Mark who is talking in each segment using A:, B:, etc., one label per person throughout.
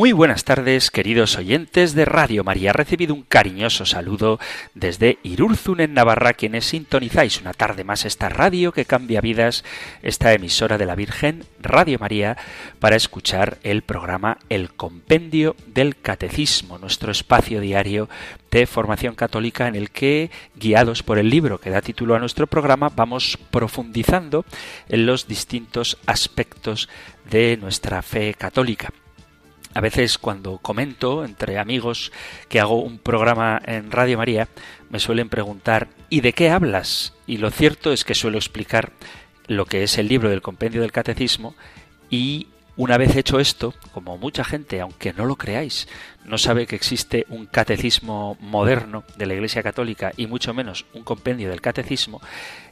A: Muy buenas tardes, queridos oyentes de Radio María. Recibido un cariñoso saludo desde Irurzun en Navarra, quienes sintonizáis una tarde más esta radio que cambia vidas, esta emisora de la Virgen, Radio María, para escuchar el programa El Compendio del Catecismo, nuestro espacio diario de formación católica en el que, guiados por el libro que da título a nuestro programa, vamos profundizando en los distintos aspectos de nuestra fe católica. A veces cuando comento entre amigos que hago un programa en Radio María, me suelen preguntar ¿y de qué hablas? Y lo cierto es que suelo explicar lo que es el libro del compendio del catecismo y una vez hecho esto, como mucha gente, aunque no lo creáis, no sabe que existe un catecismo moderno de la Iglesia Católica y mucho menos un compendio del catecismo,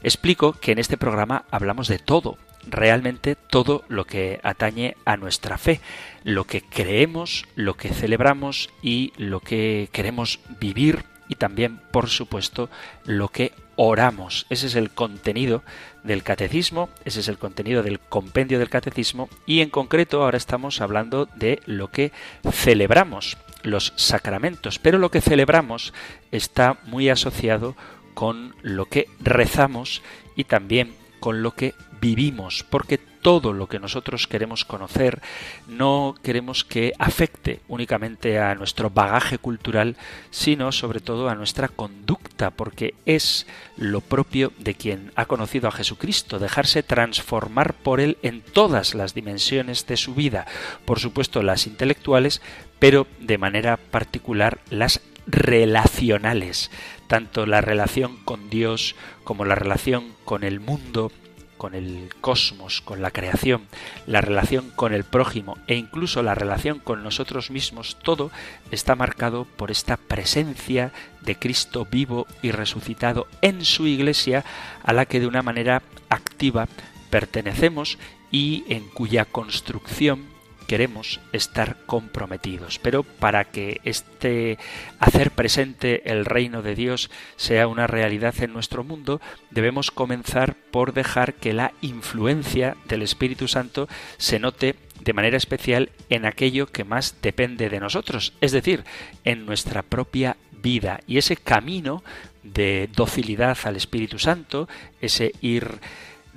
A: explico que en este programa hablamos de todo, realmente todo lo que atañe a nuestra fe, lo que creemos, lo que celebramos y lo que queremos vivir y también, por supuesto, lo que oramos. Ese es el contenido del catecismo, ese es el contenido del compendio del catecismo y en concreto ahora estamos hablando de lo que celebramos, los sacramentos, pero lo que celebramos está muy asociado con lo que rezamos y también con lo que vivimos, porque todo lo que nosotros queremos conocer no queremos que afecte únicamente a nuestro bagaje cultural, sino sobre todo a nuestra conducta, porque es lo propio de quien ha conocido a Jesucristo, dejarse transformar por él en todas las dimensiones de su vida, por supuesto las intelectuales, pero de manera particular las relacionales, tanto la relación con Dios como la relación con el mundo, con el cosmos, con la creación, la relación con el prójimo e incluso la relación con nosotros mismos, todo está marcado por esta presencia de Cristo vivo y resucitado en su iglesia a la que de una manera activa pertenecemos y en cuya construcción queremos estar comprometidos. Pero para que este hacer presente el reino de Dios sea una realidad en nuestro mundo, debemos comenzar por dejar que la influencia del Espíritu Santo se note de manera especial en aquello que más depende de nosotros, es decir, en nuestra propia vida. Y ese camino de docilidad al Espíritu Santo, ese ir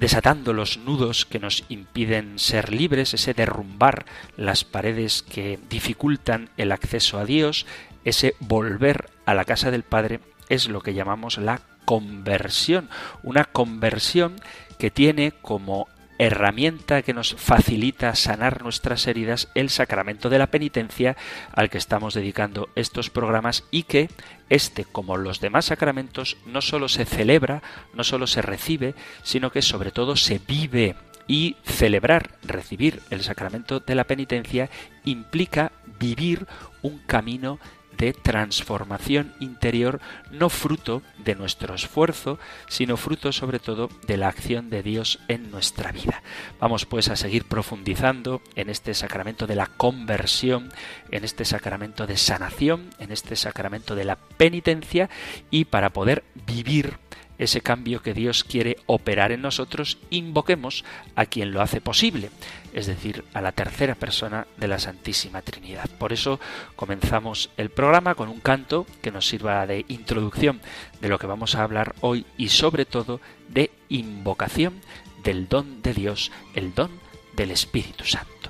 A: desatando los nudos que nos impiden ser libres, ese derrumbar las paredes que dificultan el acceso a Dios, ese volver a la casa del Padre, es lo que llamamos la conversión, una conversión que tiene como herramienta que nos facilita sanar nuestras heridas el sacramento de la penitencia al que estamos dedicando estos programas y que este, como los demás sacramentos, no solo se celebra, no solo se recibe, sino que sobre todo se vive. Y celebrar, recibir el sacramento de la penitencia implica vivir un camino de transformación interior, no fruto de nuestro esfuerzo, sino fruto sobre todo de la acción de Dios en nuestra vida. Vamos pues a seguir profundizando en este sacramento de la conversión, en este sacramento de sanación, en este sacramento de la penitencia y para poder vivir ese cambio que Dios quiere operar en nosotros, invoquemos a quien lo hace posible, es decir, a la tercera persona de la Santísima Trinidad. Por eso comenzamos el programa con un canto que nos sirva de introducción de lo que vamos a hablar hoy y sobre todo de invocación del don de Dios, el don del Espíritu Santo.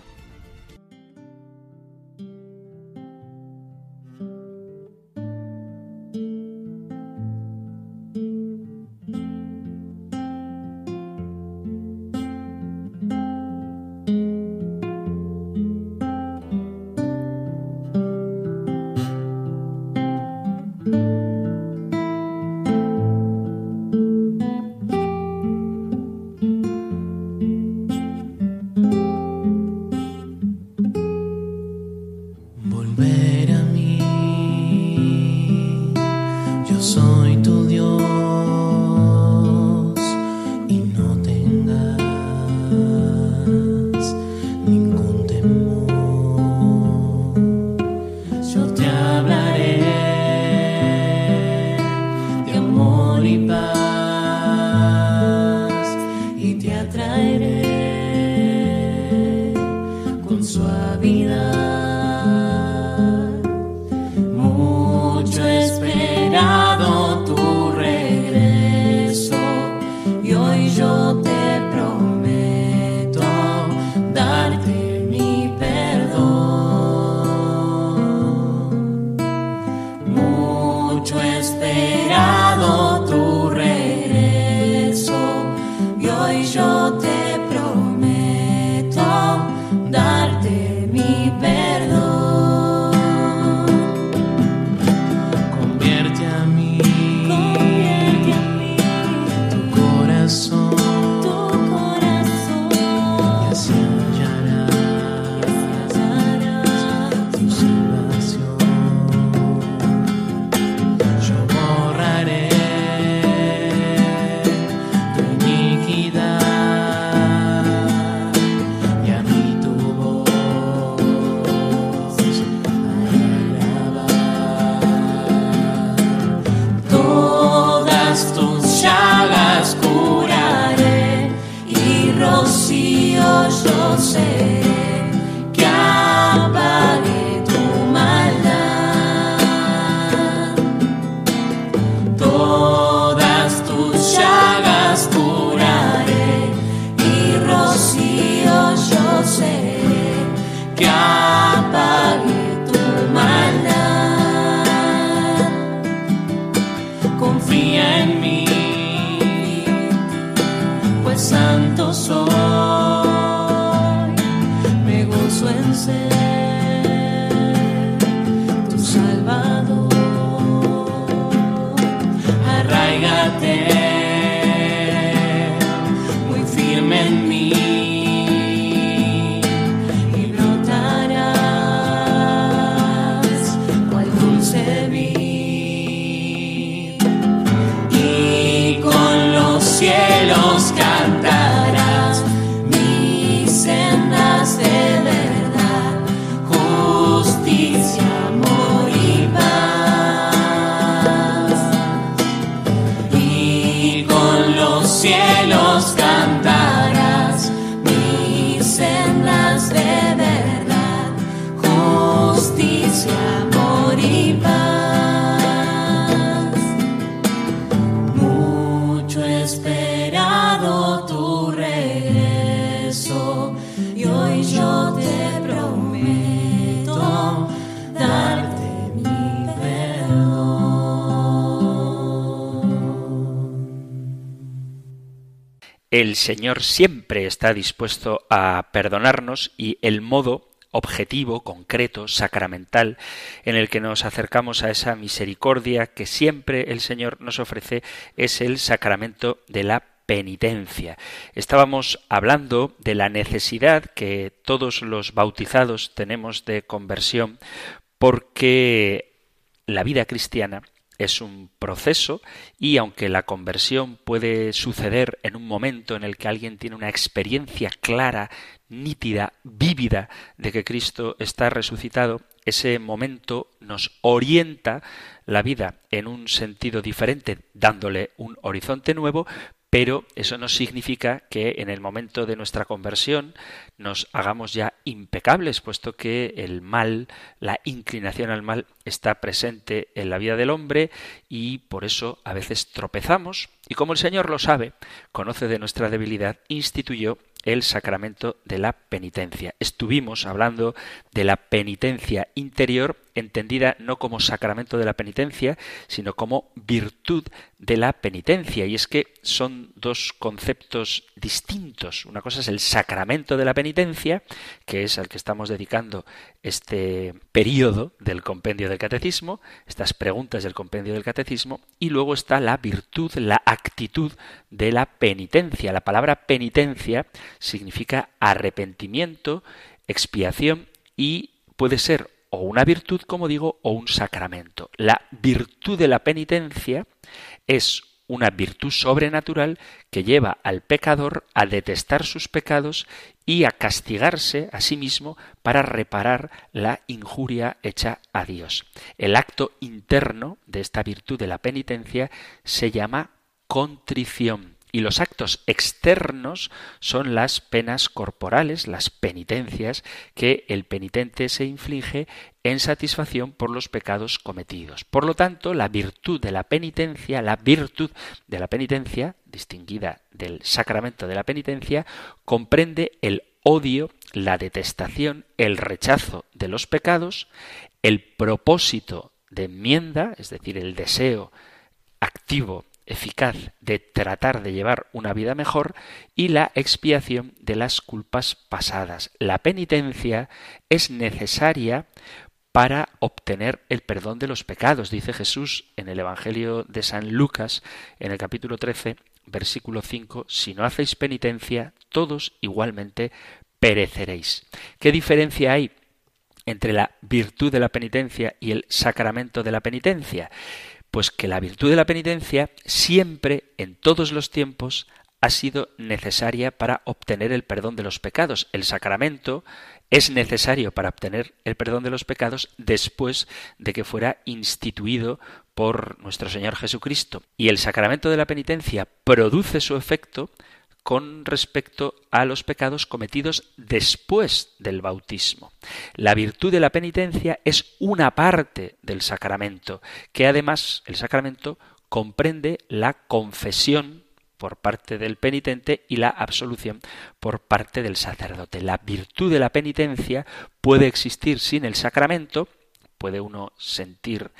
A: Señor siempre está dispuesto a perdonarnos y el modo objetivo, concreto, sacramental, en el que nos acercamos a esa misericordia que siempre el Señor nos ofrece es el sacramento de la penitencia. Estábamos hablando de la necesidad que todos los bautizados tenemos de conversión porque la vida cristiana es un proceso y aunque la conversión puede suceder en un momento en el que alguien tiene una experiencia clara, nítida, vívida de que Cristo está resucitado, ese momento nos orienta la vida en un sentido diferente, dándole un horizonte nuevo, pero eso no significa que en el momento de nuestra conversión nos hagamos ya impecables, puesto que el mal, la inclinación al mal está presente en la vida del hombre y por eso a veces tropezamos y como el Señor lo sabe, conoce de nuestra debilidad, instituyó el sacramento de la penitencia. Estuvimos hablando de la penitencia interior, entendida no como sacramento de la penitencia, sino como virtud de la penitencia. Y es que son dos conceptos distintos. Una cosa es el sacramento de la penitencia, que es al que estamos dedicando este periodo del compendio del catecismo, estas preguntas del compendio del catecismo, y luego está la virtud, la actitud de la penitencia. La palabra penitencia significa arrepentimiento, expiación y puede ser o una virtud, como digo, o un sacramento. La virtud de la penitencia es una virtud sobrenatural que lleva al pecador a detestar sus pecados y a castigarse a sí mismo para reparar la injuria hecha a Dios. El acto interno de esta virtud de la penitencia se llama contrición. Y los actos externos son las penas corporales, las penitencias que el penitente se inflige en satisfacción por los pecados cometidos. Por lo tanto, la virtud de la penitencia, la virtud de la penitencia, distinguida del sacramento de la penitencia, comprende el odio, la detestación, el rechazo de los pecados, el propósito de enmienda, es decir, el deseo activo eficaz de tratar de llevar una vida mejor y la expiación de las culpas pasadas. La penitencia es necesaria para obtener el perdón de los pecados, dice Jesús en el Evangelio de San Lucas, en el capítulo 13, versículo 5, si no hacéis penitencia, todos igualmente pereceréis. ¿Qué diferencia hay entre la virtud de la penitencia y el sacramento de la penitencia? Pues que la virtud de la penitencia siempre, en todos los tiempos, ha sido necesaria para obtener el perdón de los pecados. El sacramento es necesario para obtener el perdón de los pecados después de que fuera instituido por nuestro Señor Jesucristo. Y el sacramento de la penitencia produce su efecto con respecto a los pecados cometidos después del bautismo. La virtud de la penitencia es una parte del sacramento, que además el sacramento comprende la confesión por parte del penitente y la absolución por parte del sacerdote. La virtud de la penitencia puede existir sin el sacramento, puede uno sentir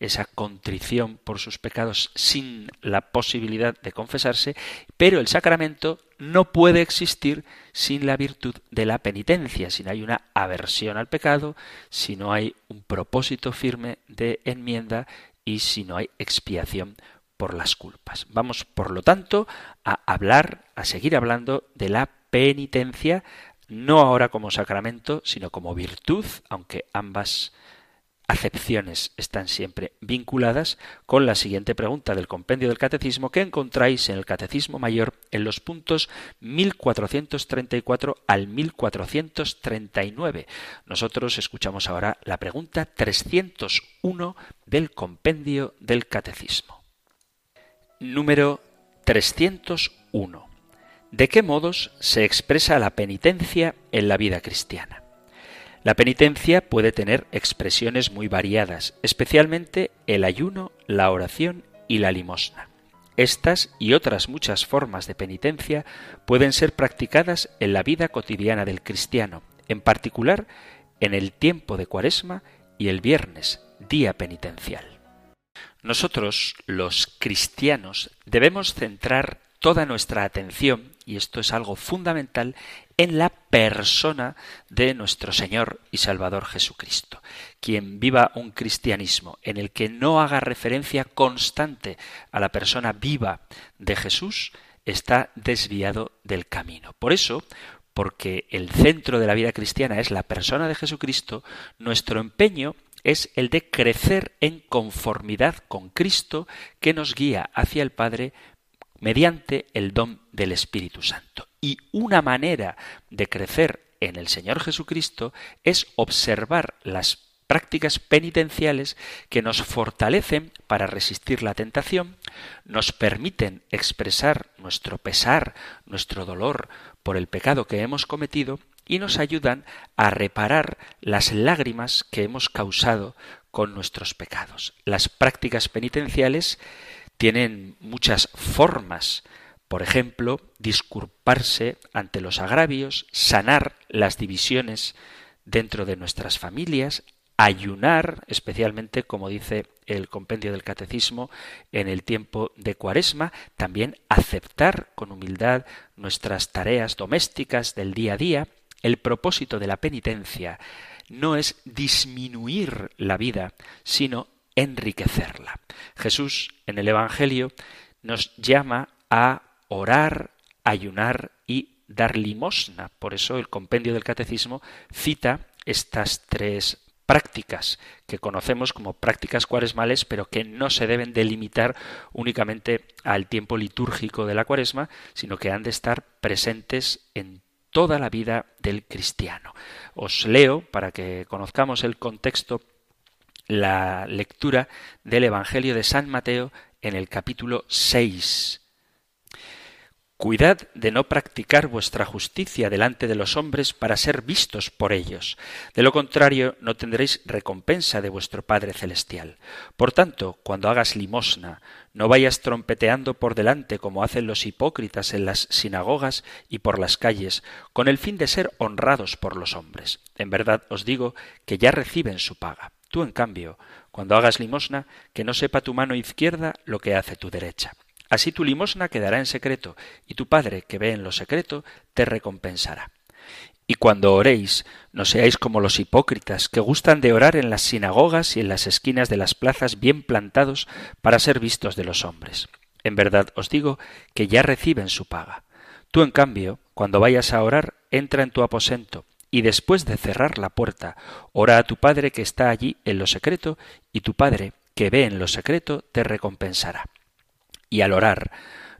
A: esa contrición por sus pecados sin la posibilidad de confesarse, pero el sacramento no puede existir sin la virtud de la penitencia, si no hay una aversión al pecado, si no hay un propósito firme de enmienda y si no hay expiación por las culpas. Vamos, por lo tanto, a hablar, a seguir hablando de la penitencia, no ahora como sacramento, sino como virtud, aunque ambas acepciones están siempre vinculadas con la siguiente pregunta del compendio del catecismo que encontráis en el catecismo mayor en los puntos 1434 al 1439. Nosotros escuchamos ahora la pregunta 301 del compendio del catecismo. Número 301. ¿De qué modos se expresa la penitencia en la vida cristiana? La penitencia puede tener expresiones muy variadas, especialmente el ayuno, la oración y la limosna. Estas y otras muchas formas de penitencia pueden ser practicadas en la vida cotidiana del cristiano, en particular en el tiempo de Cuaresma y el viernes, día penitencial. Nosotros, los cristianos, debemos centrar toda nuestra atención, y esto es algo fundamental, en la persona de nuestro Señor y Salvador Jesucristo. Quien viva un cristianismo en el que no haga referencia constante a la persona viva de Jesús, está desviado del camino. Por eso, porque el centro de la vida cristiana es la persona de Jesucristo, nuestro empeño es el de crecer en conformidad con Cristo que nos guía hacia el Padre mediante el don del Espíritu Santo. Y una manera de crecer en el Señor Jesucristo es observar las prácticas penitenciales que nos fortalecen para resistir la tentación, nos permiten expresar nuestro pesar, nuestro dolor por el pecado que hemos cometido y nos ayudan a reparar las lágrimas que hemos causado con nuestros pecados. Las prácticas penitenciales tienen muchas formas. Por ejemplo, disculparse ante los agravios, sanar las divisiones dentro de nuestras familias, ayunar, especialmente, como dice el compendio del catecismo, en el tiempo de cuaresma, también aceptar con humildad nuestras tareas domésticas del día a día. El propósito de la penitencia no es disminuir la vida, sino enriquecerla. Jesús en el Evangelio nos llama a orar, ayunar y dar limosna. Por eso el compendio del catecismo cita estas tres prácticas que conocemos como prácticas cuaresmales, pero que no se deben delimitar únicamente al tiempo litúrgico de la cuaresma, sino que han de estar presentes en toda la vida del cristiano. Os leo, para que conozcamos el contexto, la lectura del Evangelio de San Mateo en el capítulo 6, Cuidad de no practicar vuestra justicia delante de los hombres para ser vistos por ellos. De lo contrario, no tendréis recompensa de vuestro Padre Celestial. Por tanto, cuando hagas limosna, no vayas trompeteando por delante como hacen los hipócritas en las sinagogas y por las calles, con el fin de ser honrados por los hombres. En verdad os digo que ya reciben su paga. Tú, en cambio, cuando hagas limosna, que no sepa tu mano izquierda lo que hace tu derecha Así tu limosna quedará en secreto, y tu Padre, que ve en lo secreto, te recompensará. Y cuando oréis, no seáis como los hipócritas, que gustan de orar en las sinagogas y en las esquinas de las plazas bien plantados para ser vistos de los hombres. En verdad os digo que ya reciben su paga. Tú, en cambio, cuando vayas a orar, entra en tu aposento, y después de cerrar la puerta, ora a tu Padre que está allí en lo secreto, y tu Padre, que ve en lo secreto, te recompensará y al orar.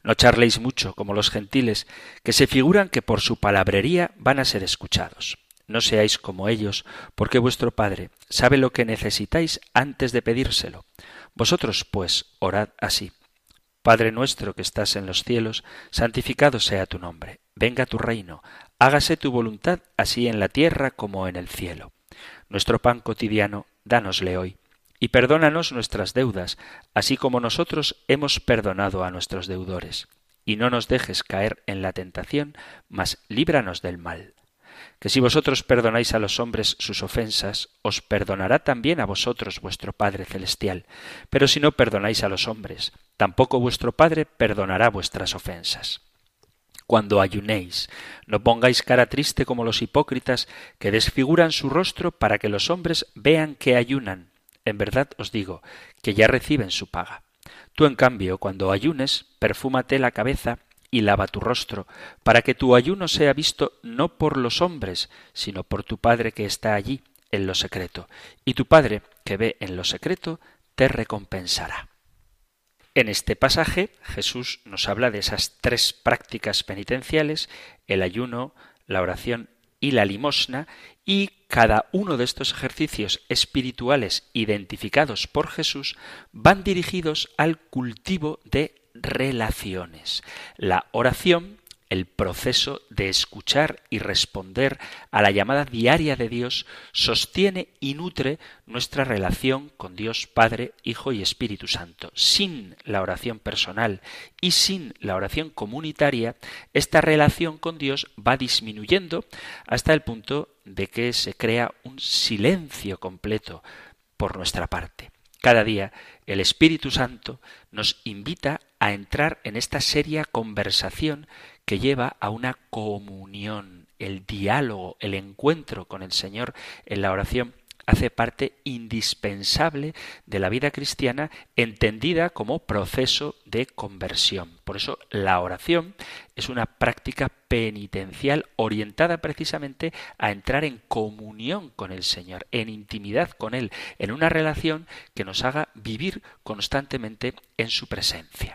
A: No charléis mucho como los gentiles, que se figuran que por su palabrería van a ser escuchados. No seáis como ellos, porque vuestro Padre sabe lo que necesitáis antes de pedírselo. Vosotros, pues, orad así. Padre nuestro que estás en los cielos, santificado sea tu nombre. Venga tu reino. Hágase tu voluntad así en la tierra como en el cielo. Nuestro pan cotidiano, dánosle hoy y perdónanos nuestras deudas, así como nosotros hemos perdonado a nuestros deudores. Y no nos dejes caer en la tentación, mas líbranos del mal. Que si vosotros perdonáis a los hombres sus ofensas, os perdonará también a vosotros vuestro Padre Celestial. Pero si no perdonáis a los hombres, tampoco vuestro Padre perdonará vuestras ofensas cuando ayunéis. No pongáis cara triste como los hipócritas que desfiguran su rostro para que los hombres vean que ayunan. En verdad os digo que ya reciben su paga. Tú, en cambio, cuando ayunes, perfúmate la cabeza y lava tu rostro, para que tu ayuno sea visto no por los hombres, sino por tu Padre que está allí, en lo secreto, y tu Padre, que ve en lo secreto, te recompensará. En este pasaje Jesús nos habla de esas tres prácticas penitenciales, el ayuno, la oración y la limosna, y cada uno de estos ejercicios espirituales identificados por Jesús van dirigidos al cultivo de relaciones. La oración el proceso de escuchar y responder a la llamada diaria de Dios sostiene y nutre nuestra relación con Dios Padre, Hijo y Espíritu Santo. Sin la oración personal y sin la oración comunitaria, esta relación con Dios va disminuyendo hasta el punto de que se crea un silencio completo por nuestra parte. Cada día el Espíritu Santo nos invita a entrar en esta seria conversación que lleva a una comunión, el diálogo, el encuentro con el Señor en la oración hace parte indispensable de la vida cristiana entendida como proceso de conversión. Por eso la oración es una práctica penitencial orientada precisamente a entrar en comunión con el Señor, en intimidad con Él, en una relación que nos haga vivir constantemente en su presencia.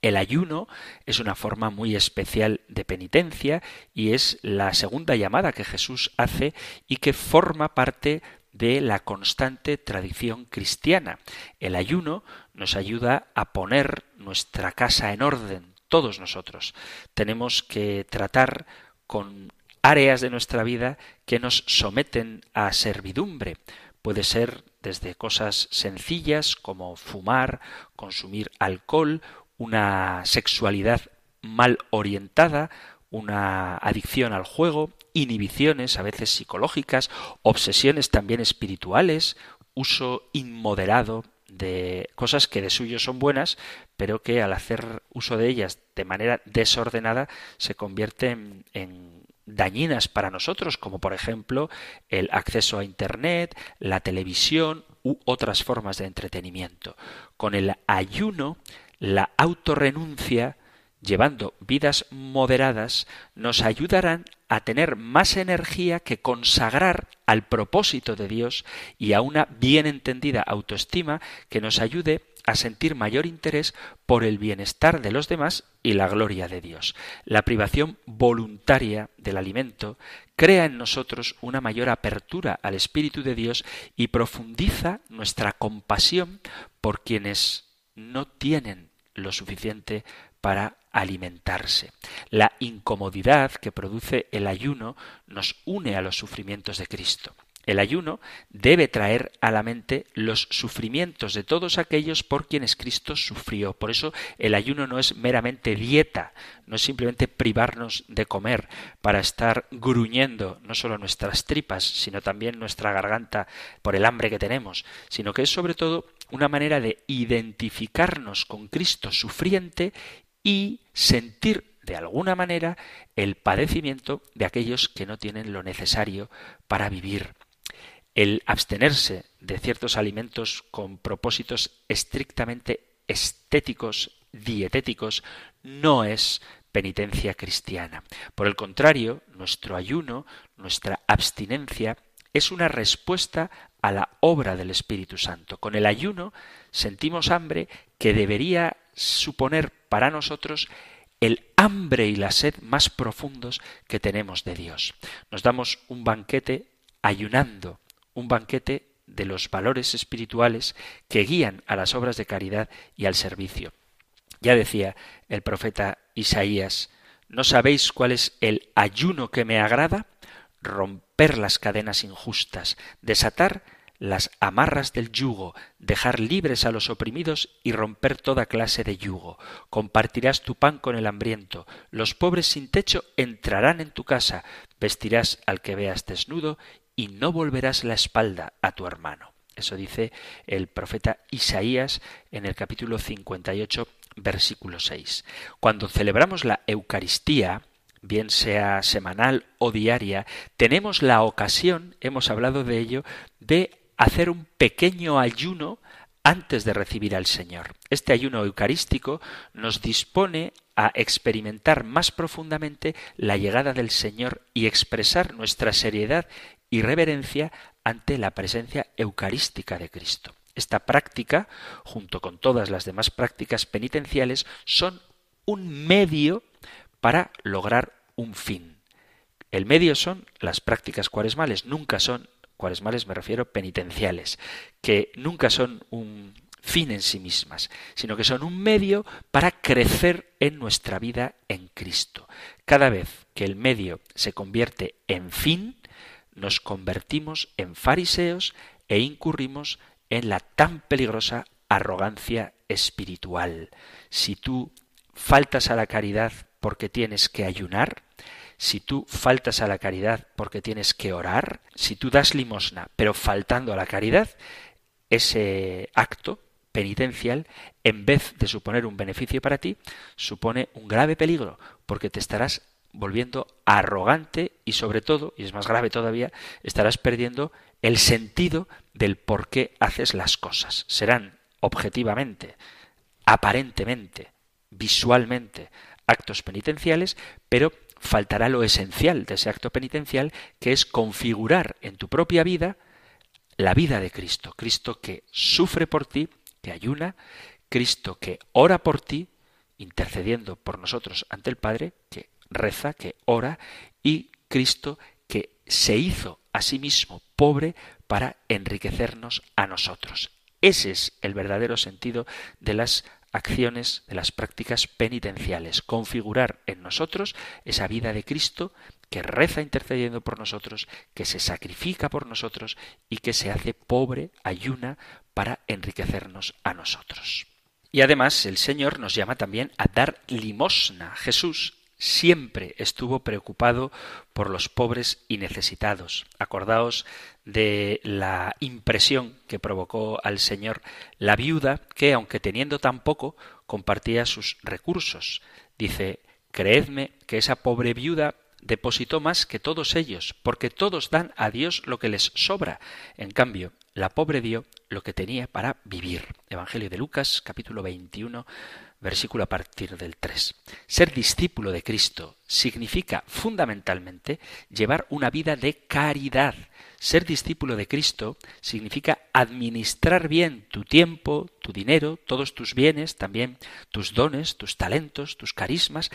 A: El ayuno es una forma muy especial de penitencia y es la segunda llamada que Jesús hace y que forma parte de la constante tradición cristiana. El ayuno nos ayuda a poner nuestra casa en orden, todos nosotros. Tenemos que tratar con áreas de nuestra vida que nos someten a servidumbre. Puede ser desde cosas sencillas como fumar, consumir alcohol, una sexualidad mal orientada, una adicción al juego, inhibiciones a veces psicológicas, obsesiones también espirituales, uso inmoderado de cosas que de suyo son buenas, pero que al hacer uso de ellas de manera desordenada se convierten en dañinas para nosotros, como por ejemplo el acceso a Internet, la televisión u otras formas de entretenimiento. Con el ayuno, la autorrenuncia llevando vidas moderadas, nos ayudarán a tener más energía que consagrar al propósito de Dios y a una bien entendida autoestima que nos ayude a sentir mayor interés por el bienestar de los demás y la gloria de Dios. La privación voluntaria del alimento crea en nosotros una mayor apertura al Espíritu de Dios y profundiza nuestra compasión por quienes no tienen lo suficiente para alimentarse. La incomodidad que produce el ayuno nos une a los sufrimientos de Cristo. El ayuno debe traer a la mente los sufrimientos de todos aquellos por quienes Cristo sufrió. Por eso el ayuno no es meramente dieta, no es simplemente privarnos de comer para estar gruñendo no solo nuestras tripas, sino también nuestra garganta por el hambre que tenemos, sino que es sobre todo una manera de identificarnos con Cristo sufriente y sentir de alguna manera el padecimiento de aquellos que no tienen lo necesario para vivir. El abstenerse de ciertos alimentos con propósitos estrictamente estéticos, dietéticos, no es penitencia cristiana. Por el contrario, nuestro ayuno, nuestra abstinencia, es una respuesta a la obra del Espíritu Santo. Con el ayuno sentimos hambre que debería suponer para nosotros el hambre y la sed más profundos que tenemos de Dios. Nos damos un banquete ayunando, un banquete de los valores espirituales que guían a las obras de caridad y al servicio. Ya decía el profeta Isaías, ¿no sabéis cuál es el ayuno que me agrada? Romper las cadenas injustas, desatar las amarras del yugo, dejar libres a los oprimidos y romper toda clase de yugo. Compartirás tu pan con el hambriento, los pobres sin techo entrarán en tu casa, vestirás al que veas desnudo y no volverás la espalda a tu hermano. Eso dice el profeta Isaías en el capítulo 58, versículo 6. Cuando celebramos la Eucaristía, bien sea semanal o diaria, tenemos la ocasión, hemos hablado de ello, de hacer un pequeño ayuno antes de recibir al Señor. Este ayuno eucarístico nos dispone a experimentar más profundamente la llegada del Señor y expresar nuestra seriedad y reverencia ante la presencia eucarística de Cristo. Esta práctica, junto con todas las demás prácticas penitenciales, son un medio para lograr un fin. El medio son las prácticas cuaresmales, nunca son cuaresmales me refiero penitenciales, que nunca son un fin en sí mismas, sino que son un medio para crecer en nuestra vida en Cristo. Cada vez que el medio se convierte en fin, nos convertimos en fariseos e incurrimos en la tan peligrosa arrogancia espiritual. Si tú faltas a la caridad porque tienes que ayunar, si tú faltas a la caridad porque tienes que orar, si tú das limosna pero faltando a la caridad, ese acto penitencial, en vez de suponer un beneficio para ti, supone un grave peligro, porque te estarás volviendo arrogante y sobre todo, y es más grave todavía, estarás perdiendo el sentido del por qué haces las cosas. Serán objetivamente, aparentemente, visualmente, actos penitenciales, pero faltará lo esencial de ese acto penitencial, que es configurar en tu propia vida la vida de Cristo. Cristo que sufre por ti, que ayuna, Cristo que ora por ti, intercediendo por nosotros ante el Padre, que reza, que ora, y Cristo que se hizo a sí mismo pobre para enriquecernos a nosotros. Ese es el verdadero sentido de las acciones, de las prácticas penitenciales, configurar en nosotros esa vida de Cristo que reza intercediendo por nosotros, que se sacrifica por nosotros y que se hace pobre, ayuna, para enriquecernos a nosotros. Y además el Señor nos llama también a dar limosna. Jesús siempre estuvo preocupado por los pobres y necesitados. Acordaos de la impresión que provocó al Señor la viuda que, aunque teniendo tan poco, compartía sus recursos. Dice, Creedme que esa pobre viuda depositó más que todos ellos, porque todos dan a Dios lo que les sobra. En cambio, la pobre dio lo que tenía para vivir. Evangelio de Lucas, capítulo 21, versículo a partir del 3. Ser discípulo de Cristo significa fundamentalmente llevar una vida de caridad. Ser discípulo de Cristo significa administrar bien tu tiempo, tu dinero, todos tus bienes, también tus dones, tus talentos, tus carismas,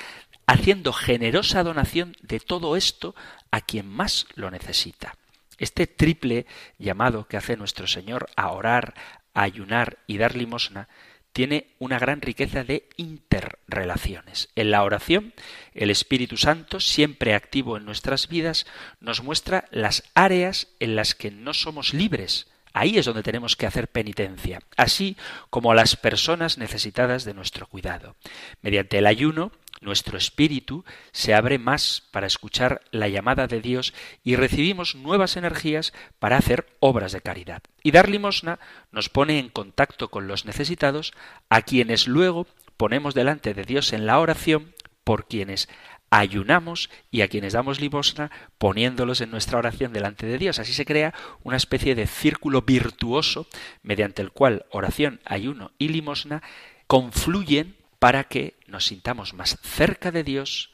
A: haciendo generosa donación de todo esto a quien más lo necesita. Este triple llamado que hace nuestro Señor a orar, a ayunar y dar limosna tiene una gran riqueza de interrelaciones. En la oración, el Espíritu Santo, siempre activo en nuestras vidas, nos muestra las áreas en las que no somos libres. Ahí es donde tenemos que hacer penitencia, así como a las personas necesitadas de nuestro cuidado. Mediante el ayuno, nuestro espíritu se abre más para escuchar la llamada de Dios y recibimos nuevas energías para hacer obras de caridad. Y dar limosna nos pone en contacto con los necesitados, a quienes luego ponemos delante de Dios en la oración, por quienes ayunamos y a quienes damos limosna poniéndolos en nuestra oración delante de Dios. Así se crea una especie de círculo virtuoso mediante el cual oración, ayuno y limosna confluyen para que nos sintamos más cerca de Dios,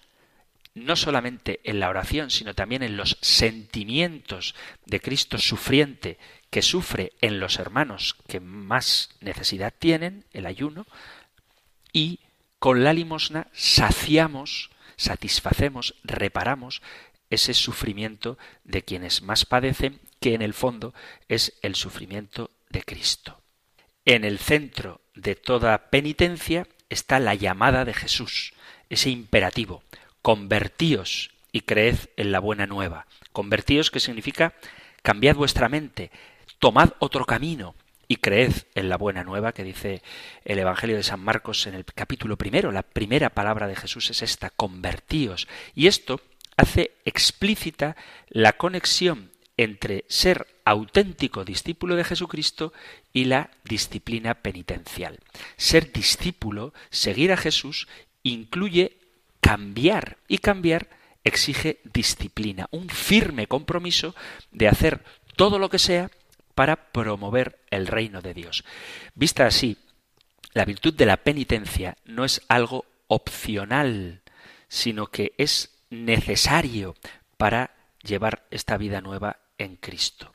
A: no solamente en la oración, sino también en los sentimientos de Cristo sufriente que sufre en los hermanos que más necesidad tienen, el ayuno, y con la limosna saciamos, satisfacemos, reparamos ese sufrimiento de quienes más padecen, que en el fondo es el sufrimiento de Cristo. En el centro de toda penitencia está la llamada de Jesús, ese imperativo, convertíos y creed en la buena nueva. Convertíos que significa cambiad vuestra mente, tomad otro camino y creed en la buena nueva que dice el Evangelio de San Marcos en el capítulo primero. La primera palabra de Jesús es esta, convertíos. Y esto hace explícita la conexión entre ser auténtico discípulo de Jesucristo y la disciplina penitencial. Ser discípulo, seguir a Jesús, incluye cambiar y cambiar exige disciplina, un firme compromiso de hacer todo lo que sea para promover el reino de Dios. Vista así, la virtud de la penitencia no es algo opcional, sino que es necesario para llevar esta vida nueva en Cristo.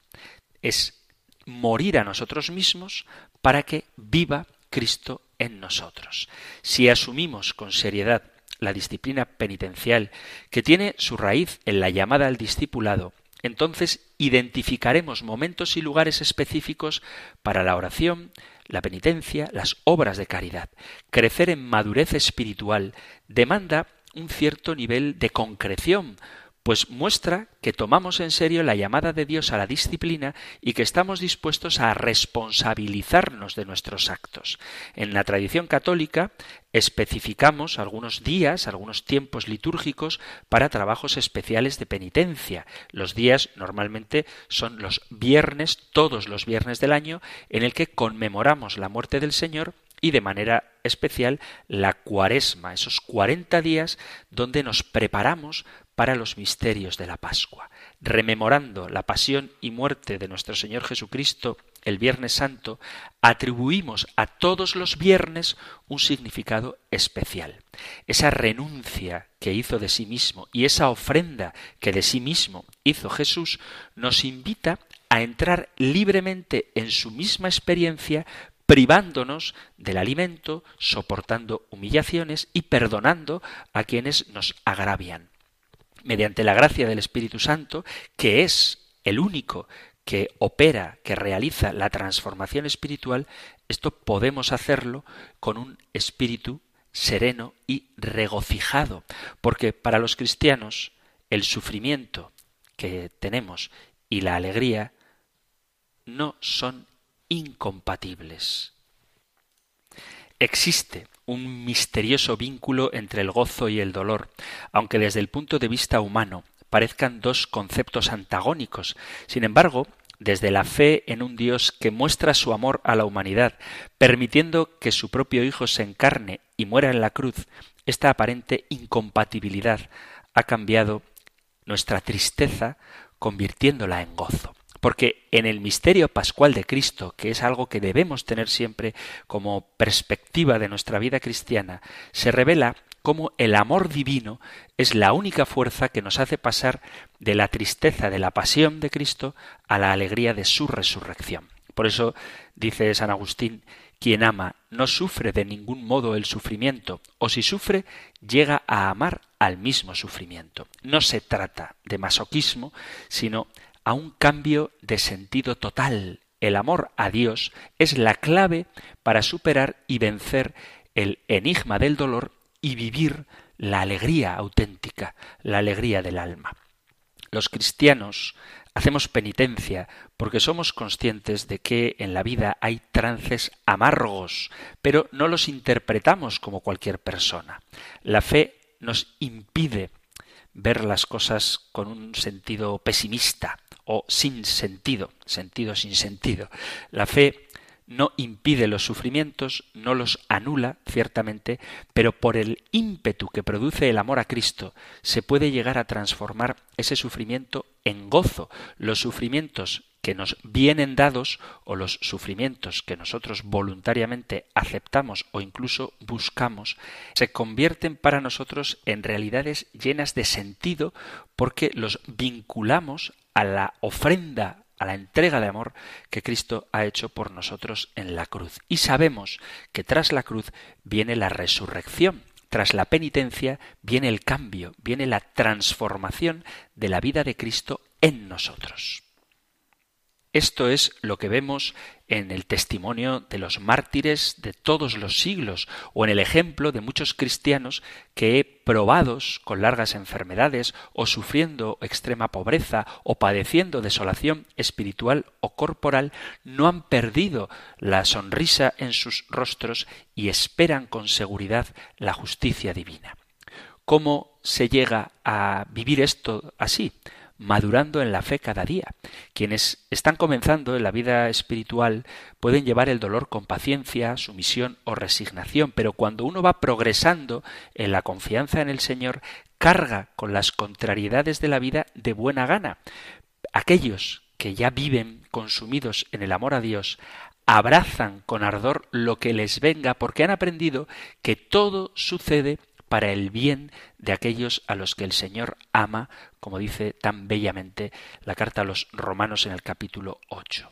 A: Es morir a nosotros mismos para que viva Cristo en nosotros. Si asumimos con seriedad la disciplina penitencial que tiene su raíz en la llamada al discipulado, entonces identificaremos momentos y lugares específicos para la oración, la penitencia, las obras de caridad. Crecer en madurez espiritual demanda un cierto nivel de concreción, Pues muestra que tomamos en serio la llamada de Dios a la disciplina y que estamos dispuestos a responsabilizarnos de nuestros actos. En la tradición católica especificamos algunos días, algunos tiempos litúrgicos para trabajos especiales de penitencia. Los días normalmente son los viernes, todos los viernes del año, en el que conmemoramos la muerte del Señor y de manera especial la cuaresma, esos cuarenta días donde nos preparamos para los misterios de la Pascua, rememorando la pasión y muerte de nuestro Señor Jesucristo el Viernes Santo, atribuimos a todos los viernes un significado especial. Esa renuncia que hizo de sí mismo y esa ofrenda que de sí mismo hizo Jesús nos invita a entrar libremente en su misma experiencia privándonos del alimento, soportando humillaciones y perdonando a quienes nos agravian. Mediante la gracia del Espíritu Santo, que es el único que opera, que realiza la transformación espiritual, esto podemos hacerlo con un espíritu sereno y regocijado, porque para los cristianos el sufrimiento que tenemos y la alegría no son incompatibles. Existe un misterioso vínculo entre el gozo y el dolor, aunque desde el punto de vista humano parezcan dos conceptos antagónicos. Sin embargo, desde la fe en un Dios que muestra su amor a la humanidad, permitiendo que su propio Hijo se encarne y muera en la cruz, esta aparente incompatibilidad ha cambiado nuestra tristeza convirtiéndola en gozo porque en el misterio pascual de Cristo, que es algo que debemos tener siempre como perspectiva de nuestra vida cristiana, se revela cómo el amor divino es la única fuerza que nos hace pasar de la tristeza de la pasión de Cristo a la alegría de su resurrección. Por eso dice San Agustín, quien ama no sufre de ningún modo el sufrimiento, o si sufre, llega a amar al mismo sufrimiento. No se trata de masoquismo, sino a un cambio de sentido total. El amor a Dios es la clave para superar y vencer el enigma del dolor y vivir la alegría auténtica, la alegría del alma. Los cristianos hacemos penitencia porque somos conscientes de que en la vida hay trances amargos, pero no los interpretamos como cualquier persona. La fe nos impide ver las cosas con un sentido pesimista, o sin sentido, sentido sin sentido. La fe no impide los sufrimientos, no los anula, ciertamente, pero por el ímpetu que produce el amor a Cristo se puede llegar a transformar ese sufrimiento en gozo. Los sufrimientos que nos vienen dados o los sufrimientos que nosotros voluntariamente aceptamos o incluso buscamos se convierten para nosotros en realidades llenas de sentido porque los vinculamos a la ofrenda, a la entrega de amor que Cristo ha hecho por nosotros en la cruz. Y sabemos que tras la cruz viene la resurrección. Tras la penitencia viene el cambio, viene la transformación de la vida de Cristo en nosotros. Esto es lo que vemos en el testimonio de los mártires de todos los siglos o en el ejemplo de muchos cristianos que, probados con largas enfermedades o sufriendo extrema pobreza o padeciendo desolación espiritual o corporal, no han perdido la sonrisa en sus rostros y esperan con seguridad la justicia divina. ¿Cómo se llega a vivir esto así? Madurando en la fe cada día. Quienes están comenzando en la vida espiritual pueden llevar el dolor con paciencia, sumisión o resignación, pero cuando uno va progresando en la confianza en el Señor, carga con las contrariedades de la vida de buena gana. Aquellos que ya viven consumidos en el amor a Dios, abrazan con ardor lo que les venga porque han aprendido que todo sucede para el bien de aquellos a los que el Señor ama, como dice tan bellamente la carta a los romanos en el capítulo 8.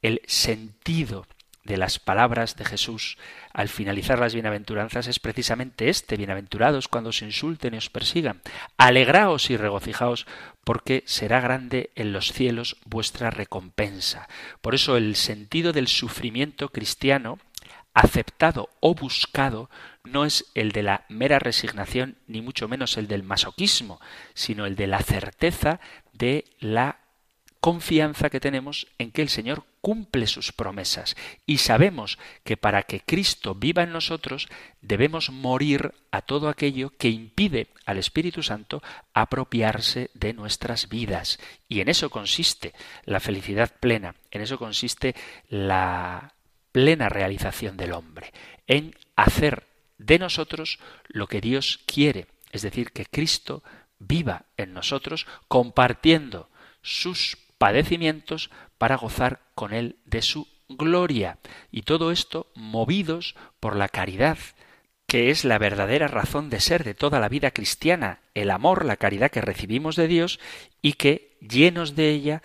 A: El sentido de las palabras de Jesús al finalizar las bienaventuranzas es precisamente este, bienaventurados cuando se insulten y os persigan, alegraos y regocijaos porque será grande en los cielos vuestra recompensa. Por eso el sentido del sufrimiento cristiano aceptado o buscado no es el de la mera resignación, ni mucho menos el del masoquismo, sino el de la certeza de la confianza que tenemos en que el Señor cumple sus promesas y sabemos que para que Cristo viva en nosotros debemos morir a todo aquello que impide al Espíritu Santo apropiarse de nuestras vidas. Y en eso consiste la felicidad plena, en eso consiste la plena realización del hombre, en hacer de nosotros lo que Dios quiere, es decir, que Cristo viva en nosotros compartiendo sus padecimientos para gozar con él de su gloria. Y todo esto movidos por la caridad, que es la verdadera razón de ser de toda la vida cristiana, el amor, la caridad que recibimos de Dios y que, llenos de ella,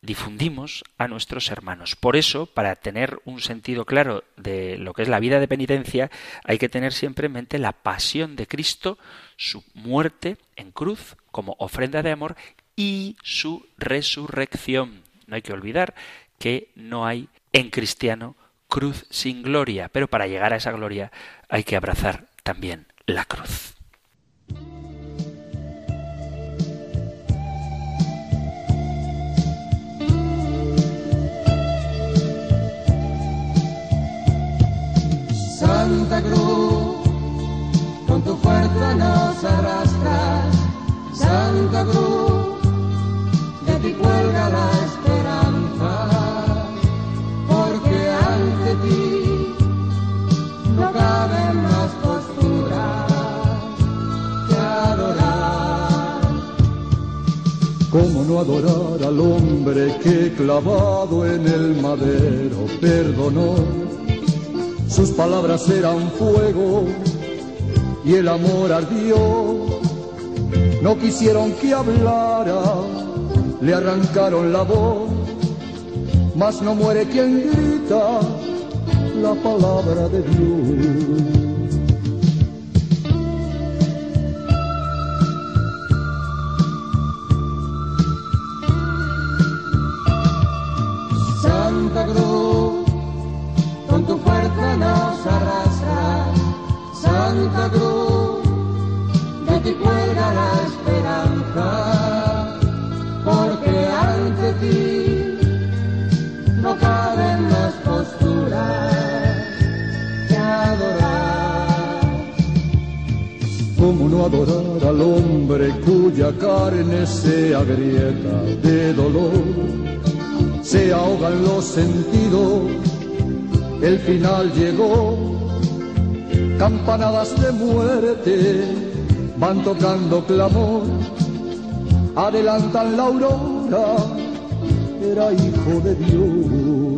A: difundimos a nuestros hermanos. Por eso, para tener un sentido claro de lo que es la vida de penitencia, hay que tener siempre en mente la pasión de Cristo, su muerte en cruz como ofrenda de amor y su resurrección. No hay que olvidar que no hay en cristiano cruz sin gloria, pero para llegar a esa gloria hay que abrazar también la cruz.
B: Santa Cruz, con tu fuerza nos arrastras, Santa Cruz ti cuelga la esperanza, porque ante ti no cabe más postura que adorar.
C: ¿Cómo no adorar al hombre que clavado en el madero perdonó? Sus palabras eran fuego y el amor ardió. No quisieron que hablara le arrancaron la voz, mas no muere quien grita la palabra de Dios. Cuya carne se agrieta de dolor? Se ahogan los sentidos, el final llegó, campanadas de muerte van tocando clamor, adelantan la aurora era hijo de Dios.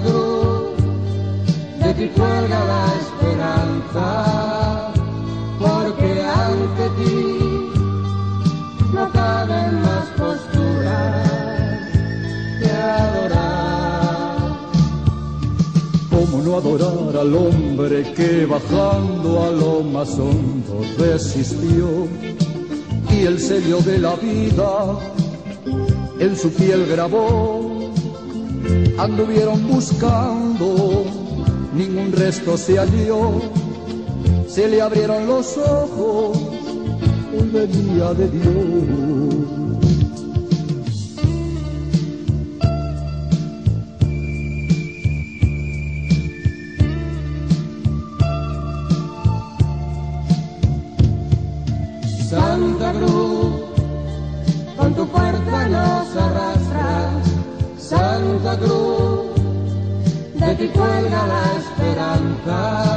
B: Cruz, de ti cuelga la esperanza, porque ante ti no caben más posturas que adorar.
C: ¿Cómo no adorar al hombre que bajando a lo más hondo resistió y el sello de la vida en su piel grabó? Anduvieron buscando, ningún resto se halló, se le abrieron los ojos venía de Dios.
B: Ti cuelga la esperanza,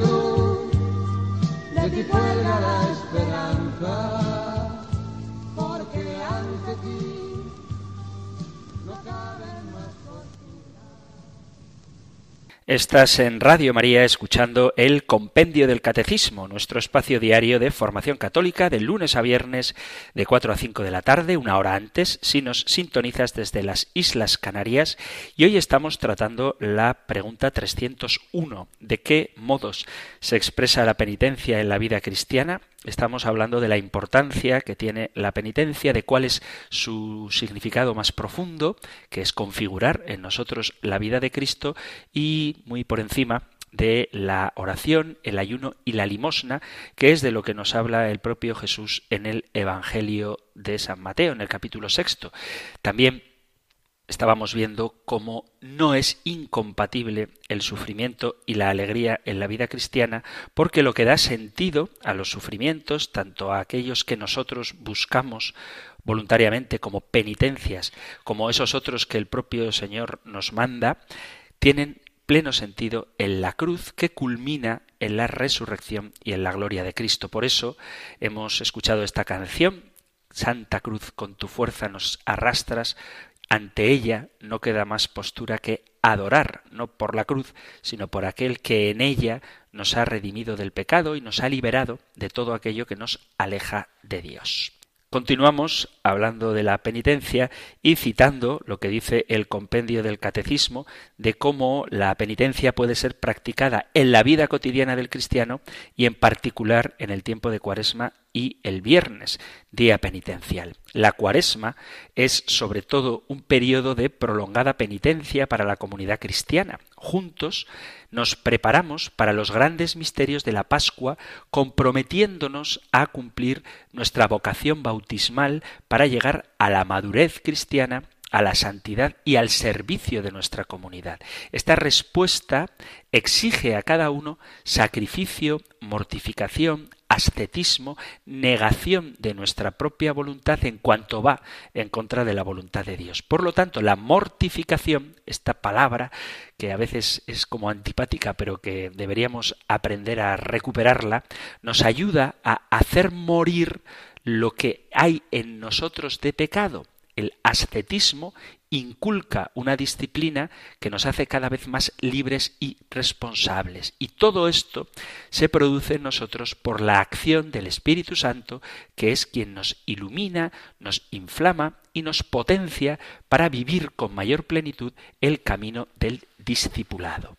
B: Cruz, de ti cuelga la esperanza,
A: Estás en Radio María escuchando el Compendio del Catecismo, nuestro espacio diario de formación católica de lunes a viernes de 4 a 5 de la tarde, una hora antes, si nos sintonizas desde las Islas Canarias. Y hoy estamos tratando la pregunta 301. ¿De qué modos se expresa la penitencia en la vida cristiana? Estamos hablando de la importancia que tiene la penitencia, de cuál es su significado más profundo, que es configurar en nosotros la vida de Cristo y muy por encima de la oración, el ayuno y la limosna, que es de lo que nos habla el propio Jesús en el Evangelio de San Mateo, en el capítulo sexto. También estábamos viendo cómo no es incompatible el sufrimiento y la alegría en la vida cristiana, porque lo que da sentido a los sufrimientos, tanto a aquellos que nosotros buscamos voluntariamente como penitencias, como esos otros que el propio Señor nos manda, tienen pleno sentido en la cruz que culmina en la resurrección y en la gloria de Cristo. Por eso hemos escuchado esta canción Santa Cruz, con tu fuerza nos arrastras, ante ella no queda más postura que adorar, no por la cruz, sino por aquel que en ella nos ha redimido del pecado y nos ha liberado de todo aquello que nos aleja de Dios. Continuamos hablando de la penitencia y citando lo que dice el compendio del catecismo de cómo la penitencia puede ser practicada en la vida cotidiana del cristiano y en particular en el tiempo de cuaresma y el viernes, día penitencial. La cuaresma es sobre todo un periodo de prolongada penitencia para la comunidad cristiana. Juntos nos preparamos para los grandes misterios de la Pascua, comprometiéndonos a cumplir nuestra vocación bautismal para llegar a la madurez cristiana a la santidad y al servicio de nuestra comunidad. Esta respuesta exige a cada uno sacrificio, mortificación, ascetismo, negación de nuestra propia voluntad en cuanto va en contra de la voluntad de Dios. Por lo tanto, la mortificación, esta palabra que a veces es como antipática, pero que deberíamos aprender a recuperarla, nos ayuda a hacer morir lo que hay en nosotros de pecado el ascetismo inculca una disciplina que nos hace cada vez más libres y responsables. Y todo esto se produce en nosotros por la acción del Espíritu Santo, que es quien nos ilumina, nos inflama y nos potencia para vivir con mayor plenitud el camino del discipulado.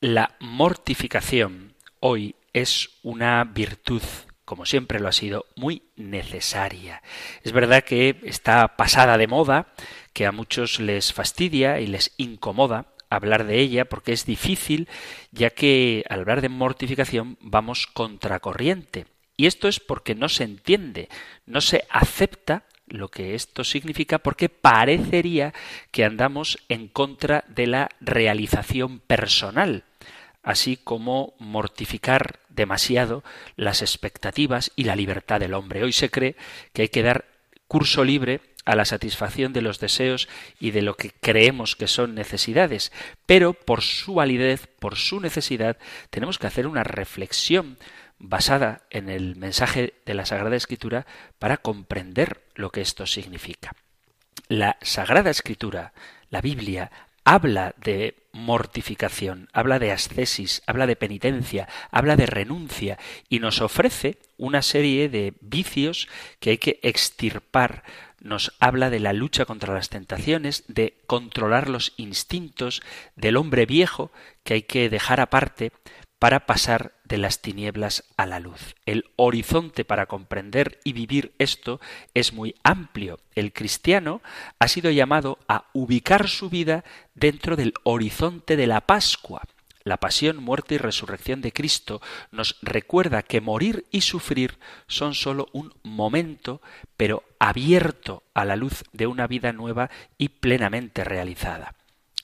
A: La mortificación hoy es una virtud como siempre lo ha sido, muy necesaria. Es verdad que está pasada de moda, que a muchos les fastidia y les incomoda hablar de ella porque es difícil, ya que al hablar de mortificación vamos contracorriente. Y esto es porque no se entiende, no se acepta lo que esto significa porque parecería que andamos en contra de la realización personal así como mortificar demasiado las expectativas y la libertad del hombre. Hoy se cree que hay que dar curso libre a la satisfacción de los deseos y de lo que creemos que son necesidades, pero por su validez, por su necesidad, tenemos que hacer una reflexión basada en el mensaje de la Sagrada Escritura para comprender lo que esto significa. La Sagrada Escritura, la Biblia, habla de mortificación, habla de ascesis, habla de penitencia, habla de renuncia y nos ofrece una serie de vicios que hay que extirpar. Nos habla de la lucha contra las tentaciones, de controlar los instintos, del hombre viejo que hay que dejar aparte para pasar de las tinieblas a la luz. El horizonte para comprender y vivir esto es muy amplio. El cristiano ha sido llamado a ubicar su vida dentro del horizonte de la Pascua. La pasión, muerte y resurrección de Cristo nos recuerda que morir y sufrir son sólo un momento, pero abierto a la luz de una vida nueva y plenamente realizada.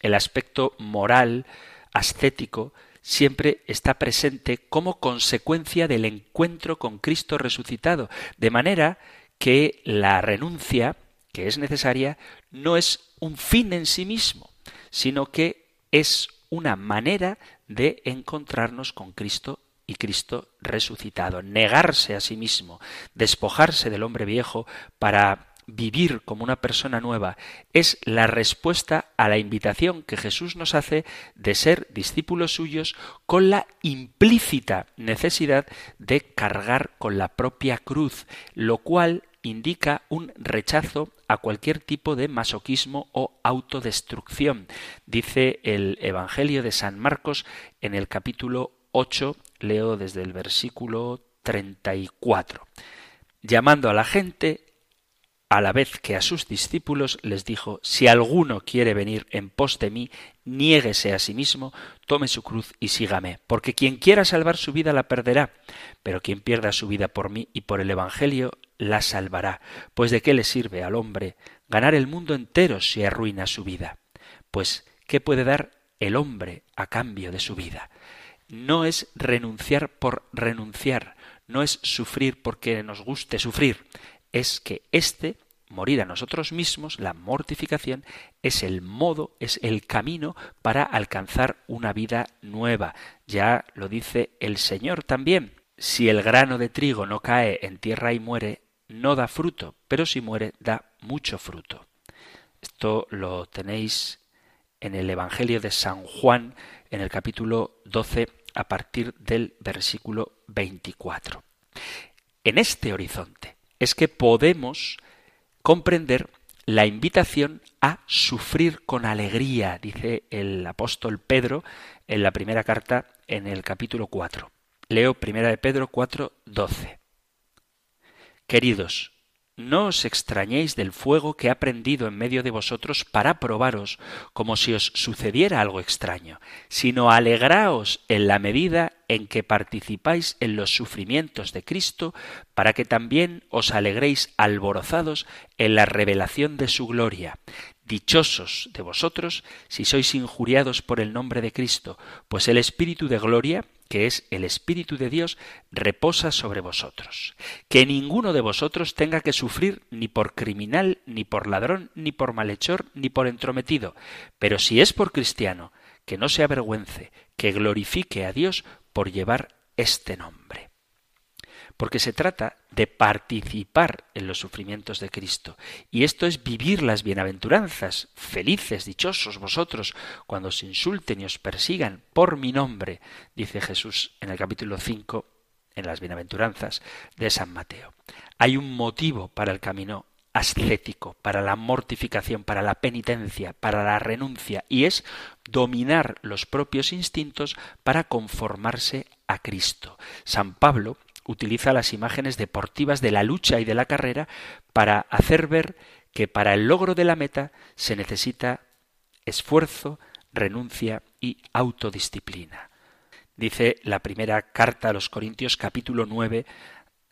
A: El aspecto moral, ascético, siempre está presente como consecuencia del encuentro con Cristo resucitado, de manera que la renuncia, que es necesaria, no es un fin en sí mismo, sino que es una manera de encontrarnos con Cristo y Cristo resucitado, negarse a sí mismo, despojarse del hombre viejo para vivir como una persona nueva, es la respuesta a la invitación que Jesús nos hace de ser discípulos suyos con la implícita necesidad de cargar con la propia cruz, lo cual indica un rechazo a cualquier tipo de masoquismo o autodestrucción. Dice el Evangelio de San Marcos en el capítulo 8, leo desde el versículo 34. Llamando a la gente, a la vez que a sus discípulos les dijo, si alguno quiere venir en pos de mí, niéguese a sí mismo, tome su cruz y sígame, porque quien quiera salvar su vida la perderá, pero quien pierda su vida por mí y por el Evangelio la salvará, pues de qué le sirve al hombre ganar el mundo entero si arruina su vida. Pues, ¿qué puede dar el hombre a cambio de su vida? No es renunciar por renunciar, no es sufrir porque nos guste sufrir, es que este morir a nosotros mismos, la mortificación, es el modo, es el camino para alcanzar una vida nueva. Ya lo dice el Señor también. Si el grano de trigo no cae en tierra y muere, no da fruto, pero si muere, da mucho fruto. Esto lo tenéis en el Evangelio de San Juan, en el capítulo 12, a partir del versículo 24. En este horizonte es que podemos comprender la invitación a sufrir con alegría, dice el apóstol Pedro en la primera carta en el capítulo 4. Leo primera de Pedro 4, 12. Queridos, no os extrañéis del fuego que ha prendido en medio de vosotros para probaros, como si os sucediera algo extraño, sino alegraos en la medida en que participáis en los sufrimientos de Cristo, para que también os alegréis alborozados en la revelación de su gloria. Dichosos de vosotros si sois injuriados por el nombre de Cristo, pues el Espíritu de gloria, que es el Espíritu de Dios, reposa sobre vosotros. Que ninguno de vosotros tenga que sufrir ni por criminal, ni por ladrón, ni por malhechor, ni por entrometido, pero si es por cristiano, que no se avergüence, que glorifique a Dios por llevar este nombre porque se trata de participar en los sufrimientos de Cristo. Y esto es vivir las bienaventuranzas. Felices, dichosos vosotros, cuando os insulten y os persigan por mi nombre, dice Jesús en el capítulo 5, en las bienaventuranzas de San Mateo. Hay un motivo para el camino ascético, para la mortificación, para la penitencia, para la renuncia, y es dominar los propios instintos para conformarse a Cristo. San Pablo utiliza las imágenes deportivas de la lucha y de la carrera para hacer ver que para el logro de la meta se necesita esfuerzo, renuncia y autodisciplina. Dice la primera carta a los Corintios capítulo 9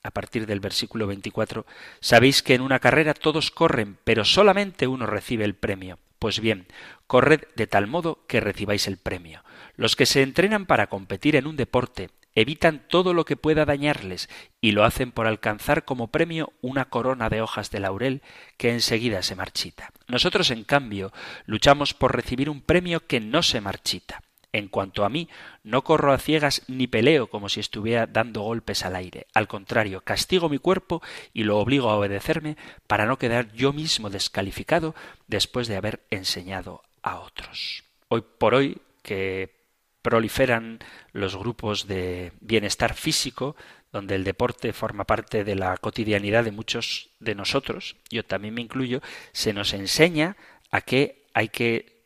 A: a partir del versículo 24, sabéis que en una carrera todos corren, pero solamente uno recibe el premio. Pues bien, corred de tal modo que recibáis el premio. Los que se entrenan para competir en un deporte evitan todo lo que pueda dañarles y lo hacen por alcanzar como premio una corona de hojas de laurel que enseguida se marchita. Nosotros, en cambio, luchamos por recibir un premio que no se marchita. En cuanto a mí, no corro a ciegas ni peleo como si estuviera dando golpes al aire. Al contrario, castigo mi cuerpo y lo obligo a obedecerme para no quedar yo mismo descalificado después de haber enseñado a otros. Hoy por hoy, que proliferan los grupos de bienestar físico, donde el deporte forma parte de la cotidianidad de muchos de nosotros, yo también me incluyo, se nos enseña a que hay que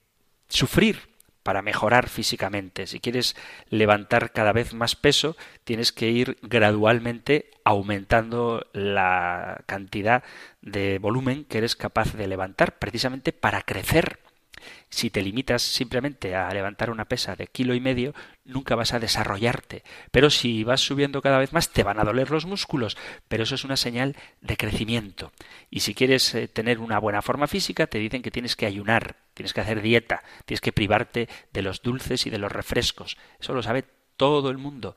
A: sufrir para mejorar físicamente. Si quieres levantar cada vez más peso, tienes que ir gradualmente aumentando la cantidad de volumen que eres capaz de levantar, precisamente para crecer si te limitas simplemente a levantar una pesa de kilo y medio, nunca vas a desarrollarte. Pero si vas subiendo cada vez más, te van a doler los músculos. Pero eso es una señal de crecimiento. Y si quieres eh, tener una buena forma física, te dicen que tienes que ayunar, tienes que hacer dieta, tienes que privarte de los dulces y de los refrescos. Eso lo sabe todo el mundo.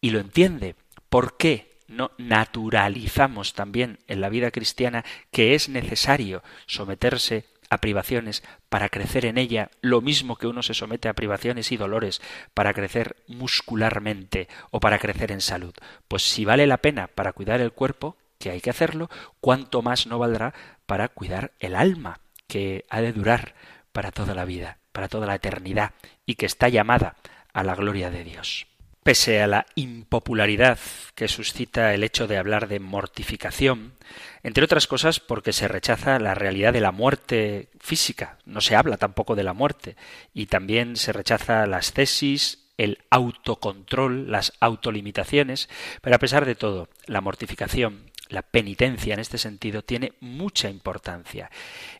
A: Y lo entiende. ¿Por qué? no naturalizamos también en la vida cristiana que es necesario someterse a privaciones para crecer en ella lo mismo que uno se somete a privaciones y dolores para crecer muscularmente o para crecer en salud. Pues si vale la pena para cuidar el cuerpo, que hay que hacerlo, cuánto más no valdrá para cuidar el alma, que ha de durar para toda la vida, para toda la eternidad, y que está llamada a la gloria de Dios. Pese a la impopularidad que suscita el hecho de hablar de mortificación, entre otras cosas porque se rechaza la realidad de la muerte física, no se habla tampoco de la muerte, y también se rechaza las tesis, el autocontrol, las autolimitaciones, pero a pesar de todo, la mortificación la penitencia en este sentido tiene mucha importancia.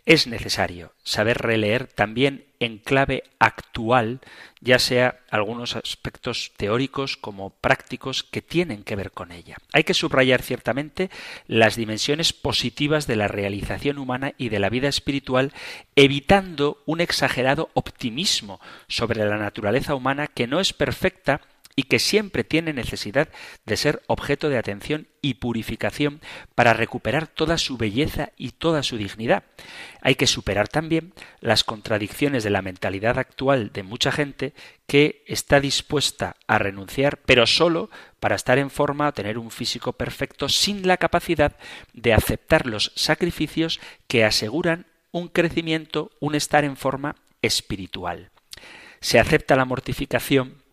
A: Es necesario saber releer también en clave actual, ya sea algunos aspectos teóricos como prácticos que tienen que ver con ella. Hay que subrayar ciertamente las dimensiones positivas de la realización humana y de la vida espiritual, evitando un exagerado optimismo sobre la naturaleza humana que no es perfecta y que siempre tiene necesidad de ser objeto de atención y purificación para recuperar toda su belleza y toda su dignidad. Hay que superar también las contradicciones de la mentalidad actual de mucha gente que está dispuesta a renunciar, pero solo para estar en forma o tener un físico perfecto sin la capacidad de aceptar los sacrificios que aseguran un crecimiento, un estar en forma espiritual. Se acepta la mortificación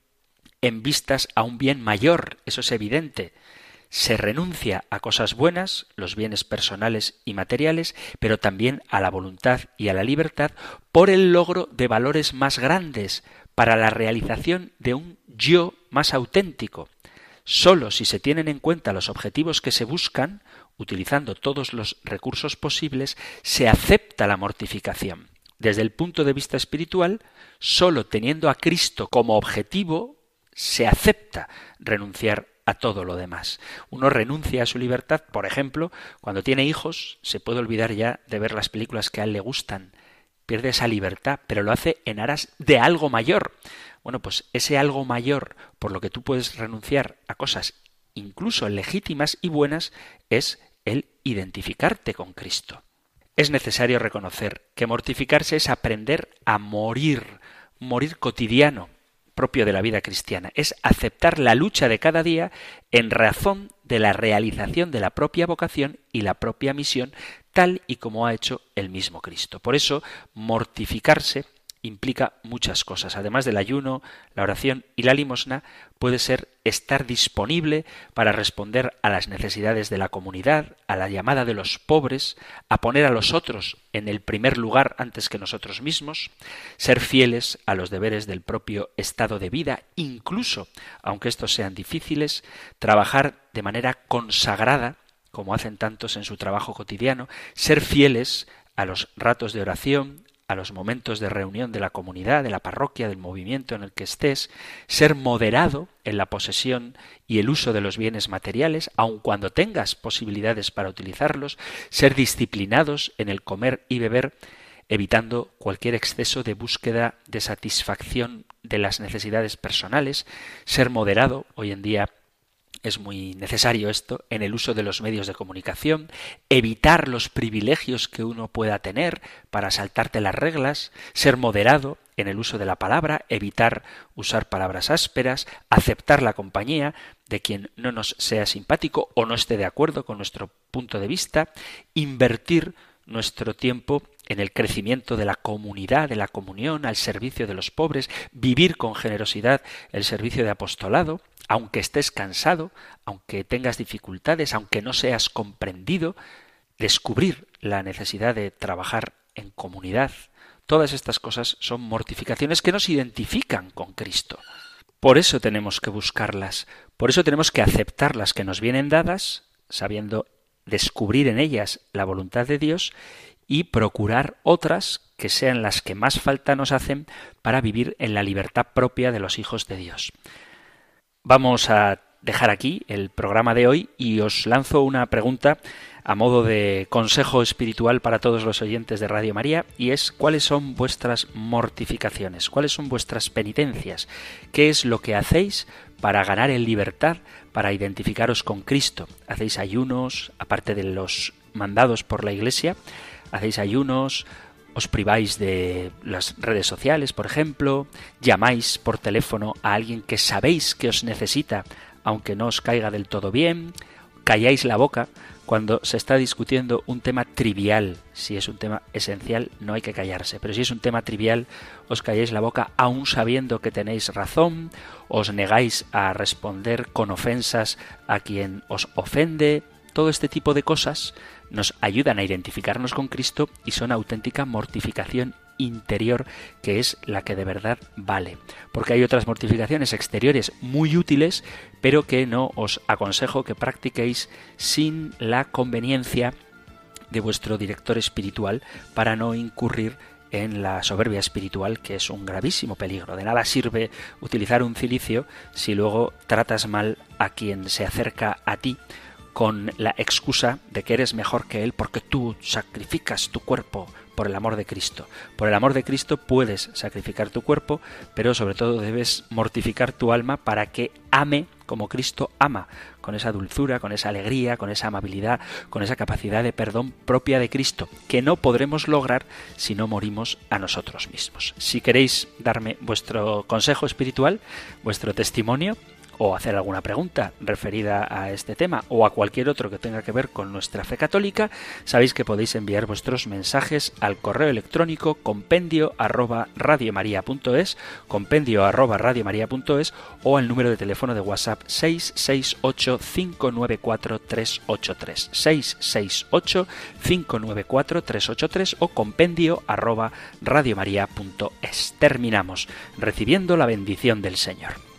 A: en vistas a un bien mayor, eso es evidente. Se renuncia a cosas buenas, los bienes personales y materiales, pero también a la voluntad y a la libertad por el logro de valores más grandes, para la realización de un yo más auténtico. Solo si se tienen en cuenta los objetivos que se buscan, utilizando todos los recursos posibles, se acepta la mortificación. Desde el punto de vista espiritual, solo teniendo a Cristo como objetivo, se acepta renunciar a todo lo demás. Uno renuncia a su libertad, por ejemplo, cuando tiene hijos, se puede olvidar ya de ver las películas que a él le gustan. Pierde esa libertad, pero lo hace en aras de algo mayor. Bueno, pues ese algo mayor por lo que tú puedes renunciar a cosas incluso legítimas y buenas es el identificarte con Cristo. Es necesario reconocer que mortificarse es aprender a morir, morir cotidiano, propio de la vida cristiana, es aceptar la lucha de cada día en razón de la realización de la propia vocación y la propia misión, tal y como ha hecho el mismo Cristo. Por eso, mortificarse implica muchas cosas. Además del ayuno, la oración y la limosna, puede ser estar disponible para responder a las necesidades de la comunidad, a la llamada de los pobres, a poner a los otros en el primer lugar antes que nosotros mismos, ser fieles a los deberes del propio estado de vida, incluso aunque estos sean difíciles, trabajar de manera consagrada, como hacen tantos en su trabajo cotidiano, ser fieles a los ratos de oración, a los momentos de reunión de la comunidad, de la parroquia, del movimiento en el que estés, ser moderado en la posesión y el uso de los bienes materiales, aun cuando tengas posibilidades para utilizarlos, ser disciplinados en el comer y beber, evitando cualquier exceso de búsqueda de satisfacción de las necesidades personales, ser moderado hoy en día es muy necesario esto en el uso de los medios de comunicación, evitar los privilegios que uno pueda tener para saltarte las reglas, ser moderado en el uso de la palabra, evitar usar palabras ásperas, aceptar la compañía de quien no nos sea simpático o no esté de acuerdo con nuestro punto de vista, invertir nuestro tiempo en el crecimiento de la comunidad, de la comunión, al servicio de los pobres, vivir con generosidad el servicio de apostolado, aunque estés cansado, aunque tengas dificultades, aunque no seas comprendido, descubrir la necesidad de trabajar en comunidad. Todas estas cosas son mortificaciones que nos identifican con Cristo. Por eso tenemos que buscarlas, por eso tenemos que aceptar las que nos vienen dadas, sabiendo descubrir en ellas la voluntad de Dios y procurar otras que sean las que más falta nos hacen para vivir en la libertad propia de los hijos de Dios. Vamos a dejar aquí el programa de hoy y os lanzo una pregunta a modo de consejo espiritual para todos los oyentes de Radio María y es cuáles son vuestras mortificaciones, cuáles son vuestras penitencias, qué es lo que hacéis para ganar en libertad, para identificaros con Cristo. ¿Hacéis ayunos, aparte de los mandados por la Iglesia? ¿Hacéis ayunos? Os priváis de las redes sociales, por ejemplo, llamáis por teléfono a alguien que sabéis que os necesita, aunque no os caiga del todo bien, calláis la boca cuando se está discutiendo un tema trivial. Si es un tema esencial, no hay que callarse. Pero si es un tema trivial, os calláis la boca aún sabiendo que tenéis razón, os negáis a responder con ofensas a quien os ofende. Todo este tipo de cosas nos ayudan a identificarnos con Cristo y son auténtica mortificación interior que es la que de verdad vale. Porque hay otras mortificaciones exteriores muy útiles, pero que no os aconsejo que practiquéis sin la conveniencia de vuestro director espiritual para no incurrir en la soberbia espiritual, que es un gravísimo peligro. De nada sirve utilizar un cilicio si luego tratas mal a quien se acerca a ti con la excusa de que eres mejor que él porque tú sacrificas tu cuerpo por el amor de Cristo. Por el amor de Cristo puedes sacrificar tu cuerpo, pero sobre todo debes mortificar tu alma para que ame como Cristo ama, con esa dulzura, con esa alegría, con esa amabilidad, con esa capacidad de perdón propia de Cristo, que no podremos lograr si no morimos a nosotros mismos. Si queréis darme vuestro consejo espiritual, vuestro testimonio, o hacer alguna pregunta referida a este tema o a cualquier otro que tenga que ver con nuestra fe católica, sabéis que podéis enviar vuestros mensajes al correo electrónico compendio arroba radiomaria.es, compendio arroba radiomaria.es o al número de teléfono de WhatsApp 668 594 383 668 594 383 o compendio arroba radiomaria.es. Terminamos recibiendo la bendición del Señor.